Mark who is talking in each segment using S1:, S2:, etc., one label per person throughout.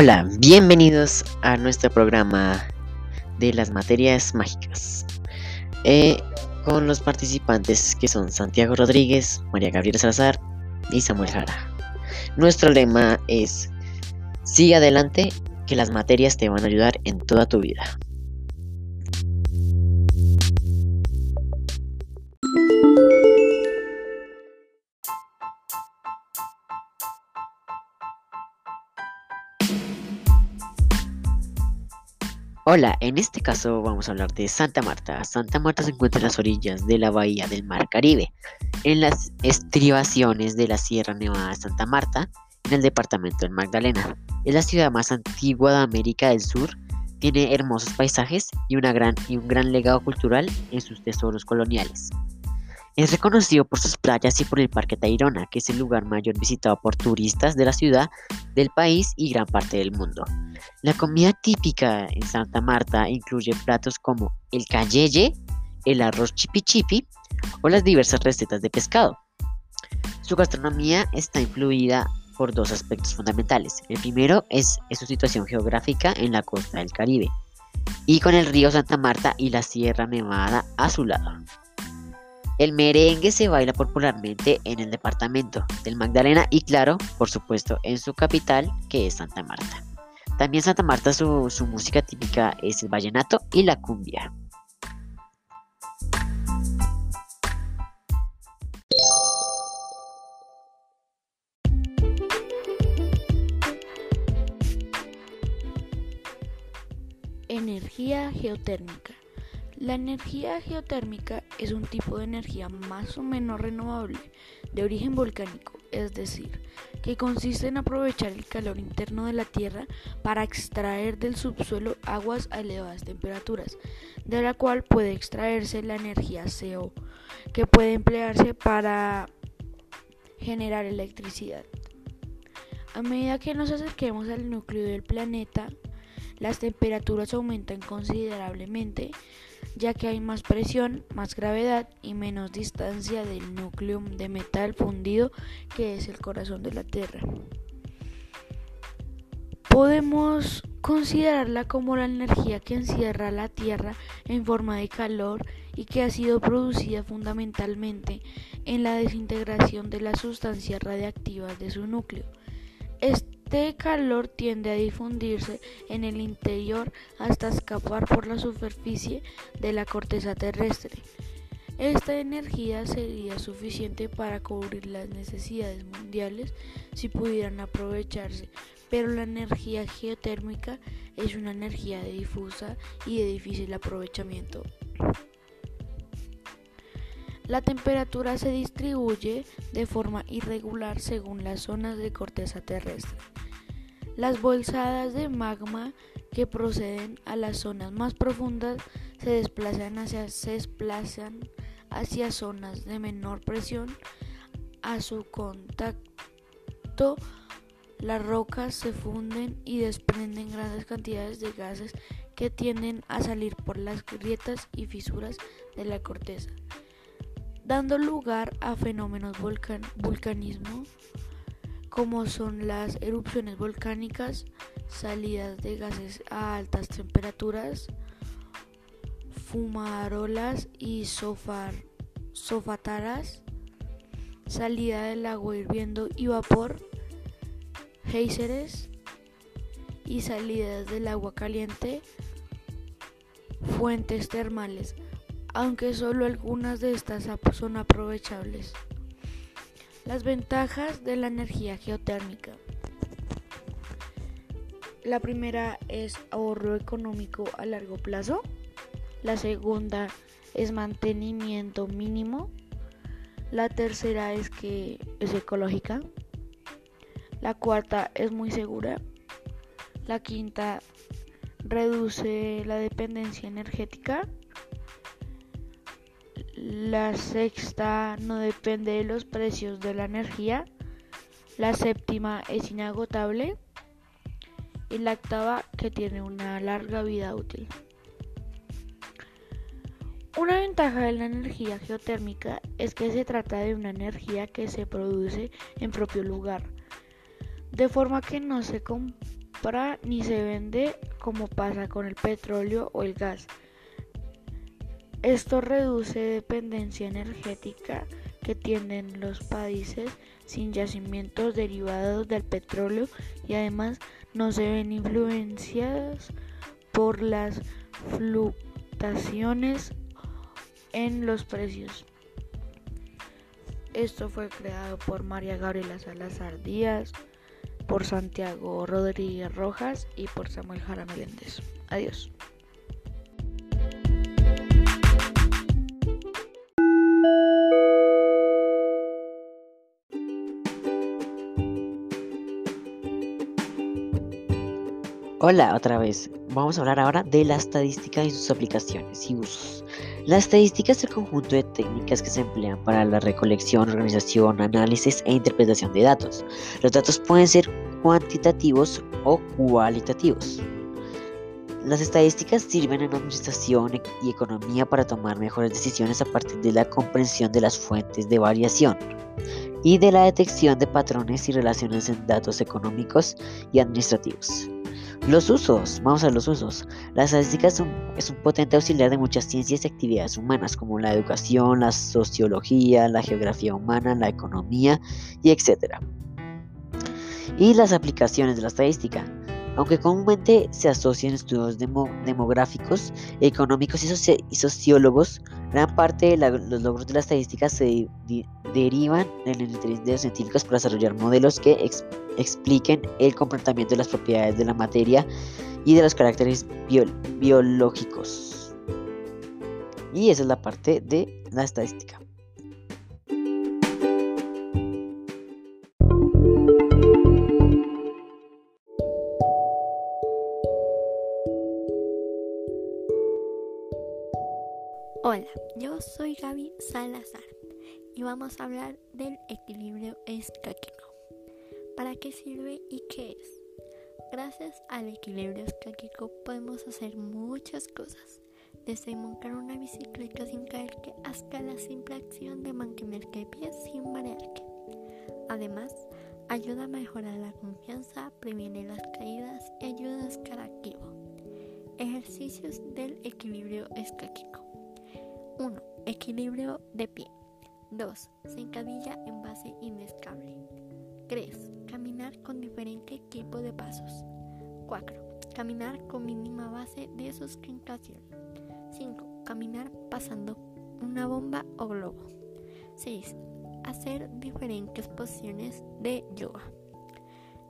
S1: Hola, bienvenidos a nuestro programa de las materias mágicas. Eh, con los participantes que son Santiago Rodríguez, María Gabriela Salazar y Samuel Jara. Nuestro lema es, sigue adelante, que las materias te van a ayudar en toda tu vida. Hola, en este caso vamos a hablar de Santa Marta. Santa Marta se encuentra en las orillas de la bahía del Mar Caribe, en las estribaciones de la Sierra Nevada de Santa Marta, en el departamento del Magdalena. Es la ciudad más antigua de América del Sur, tiene hermosos paisajes y, y un gran legado cultural en sus tesoros coloniales. Es reconocido por sus playas y por el Parque Tayrona, que es el lugar mayor visitado por turistas de la ciudad, del país y gran parte del mundo. La comida típica en Santa Marta incluye platos como el cayeye, el arroz chipi o las diversas recetas de pescado. Su gastronomía está influida por dos aspectos fundamentales. El primero es su situación geográfica en la costa del Caribe y con el río Santa Marta y la Sierra Nevada a su lado. El merengue se baila popularmente en el departamento del Magdalena y claro, por supuesto, en su capital, que es Santa Marta. También Santa Marta su, su música típica es el vallenato y la cumbia.
S2: Energía geotérmica. La energía geotérmica es un tipo de energía más o menos renovable de origen volcánico, es decir, que consiste en aprovechar el calor interno de la Tierra para extraer del subsuelo aguas a elevadas temperaturas, de la cual puede extraerse la energía CO, que puede emplearse para generar electricidad. A medida que nos acerquemos al núcleo del planeta, las temperaturas aumentan considerablemente, ya que hay más presión, más gravedad y menos distancia del núcleo de metal fundido que es el corazón de la Tierra. Podemos considerarla como la energía que encierra la Tierra en forma de calor y que ha sido producida fundamentalmente en la desintegración de las sustancias radiactivas de su núcleo. Calor tiende a difundirse en el interior hasta escapar por la superficie de la corteza terrestre. Esta energía sería suficiente para cubrir las necesidades mundiales si pudieran aprovecharse, pero la energía geotérmica es una energía difusa y de difícil aprovechamiento. La temperatura se distribuye de forma irregular según las zonas de corteza terrestre. Las bolsadas de magma que proceden a las zonas más profundas se desplazan hacia, se desplazan hacia zonas de menor presión. A su contacto, las rocas se funden y desprenden grandes cantidades de gases que tienden a salir por las grietas y fisuras de la corteza dando lugar a fenómenos vulcanismo como son las erupciones volcánicas, salidas de gases a altas temperaturas, fumarolas y sofataras, salida del agua hirviendo y vapor, géiseres y salidas del agua caliente, fuentes termales aunque solo algunas de estas son aprovechables. Las ventajas de la energía geotérmica. La primera es ahorro económico a largo plazo. La segunda es mantenimiento mínimo. La tercera es que es ecológica. La cuarta es muy segura. La quinta reduce la dependencia energética. La sexta no depende de los precios de la energía. La séptima es inagotable. Y la octava que tiene una larga vida útil. Una ventaja de la energía geotérmica es que se trata de una energía que se produce en propio lugar, de forma que no se compra ni se vende como pasa con el petróleo o el gas. Esto reduce dependencia energética que tienen los países sin yacimientos derivados del petróleo y además no se ven influenciadas por las fluctuaciones en los precios. Esto fue creado por María Gabriela Salazar Díaz, por Santiago Rodríguez Rojas y por Samuel Jara Meléndez. Adiós.
S1: Hola otra vez. Vamos a hablar ahora de la estadística y sus aplicaciones y usos. La estadística es el conjunto de técnicas que se emplean para la recolección, organización, análisis e interpretación de datos. Los datos pueden ser cuantitativos o cualitativos. Las estadísticas sirven en administración y economía para tomar mejores decisiones a partir de la comprensión de las fuentes de variación y de la detección de patrones y relaciones en datos económicos y administrativos. Los usos, vamos a los usos. La estadística es un, potente auxiliar de muchas ciencias y actividades humanas, como la educación, la sociología, la geografía humana, la economía y etc. Y las aplicaciones de la estadística. Aunque comúnmente se asocian estudios demo, demográficos, económicos y, soci y, sociólogos, gran parte de los logros de la estadística se de, derivan del interés de los científicos para desarrollar modelos que ex expliquen el comportamiento de las propiedades de la materia y de los caracteres bio biológicos. Y esa es la parte de la estadística.
S3: Yo soy Gaby Salazar y vamos a hablar del equilibrio escáquico. ¿Para qué sirve y qué es? Gracias al equilibrio escáquico podemos hacer muchas cosas, desde montar una bicicleta sin caerte hasta la simple acción de mantenerte de pie sin marearte. Además, ayuda a mejorar la confianza, previene las caídas y ayuda a estar activo. Ejercicios del equilibrio escáquico. 1. Equilibrio de pie. 2. Sentadilla en base inestable. 3. Caminar con diferente tipo de pasos. 4. Caminar con mínima base de sustentación. 5. Caminar pasando una bomba o globo. 6. Hacer diferentes posiciones de yoga.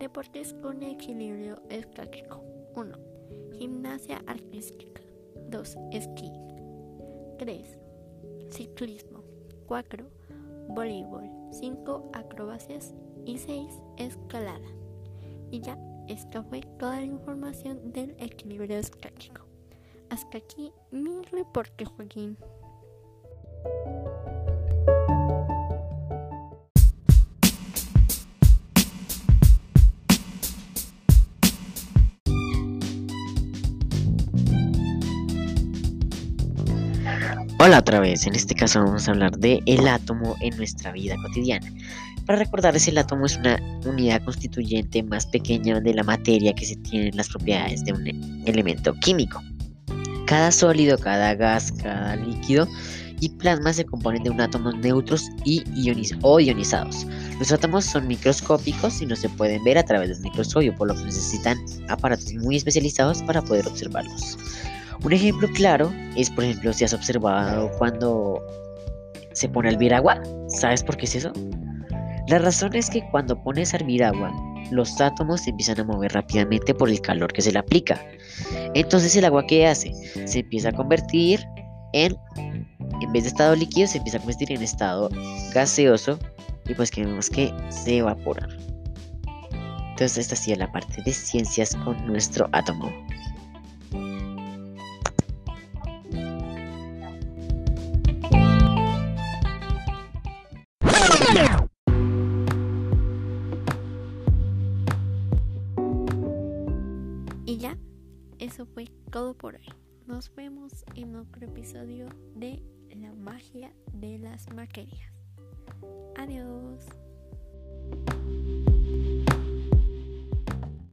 S3: Deportes con equilibrio estático. 1. Gimnasia artística. 2. Esquí. 3. Ciclismo. 4. Voleibol. 5. Acrobacias. Y 6. Escalada. Y ya, esta fue toda la información del equilibrio estático. Hasta aquí mi reporte, Joaquín.
S1: Hola otra vez, en este caso vamos a hablar de el átomo en nuestra vida cotidiana. Para recordarles, el átomo es una unidad constituyente más pequeña de la materia que se tienen las propiedades de un elemento químico. Cada sólido, cada gas, cada líquido y plasma se componen de un átomos neutros y ioniz o ionizados. Los átomos son microscópicos y no se pueden ver a través del microscopio, por lo que necesitan aparatos muy especializados para poder observarlos. Un ejemplo claro es, por ejemplo, si has observado cuando se pone a hervir agua. ¿Sabes por qué es eso? La razón es que cuando pones a hervir agua, los átomos se empiezan a mover rápidamente por el calor que se le aplica. Entonces el agua ¿qué hace? Se empieza a convertir en, en vez de estado líquido, se empieza a convertir en estado gaseoso y pues que vemos que se evapora. Entonces esta es la parte de ciencias con nuestro átomo.
S3: eso fue todo por hoy. Nos vemos en otro episodio de La magia de las maquerías. Adiós.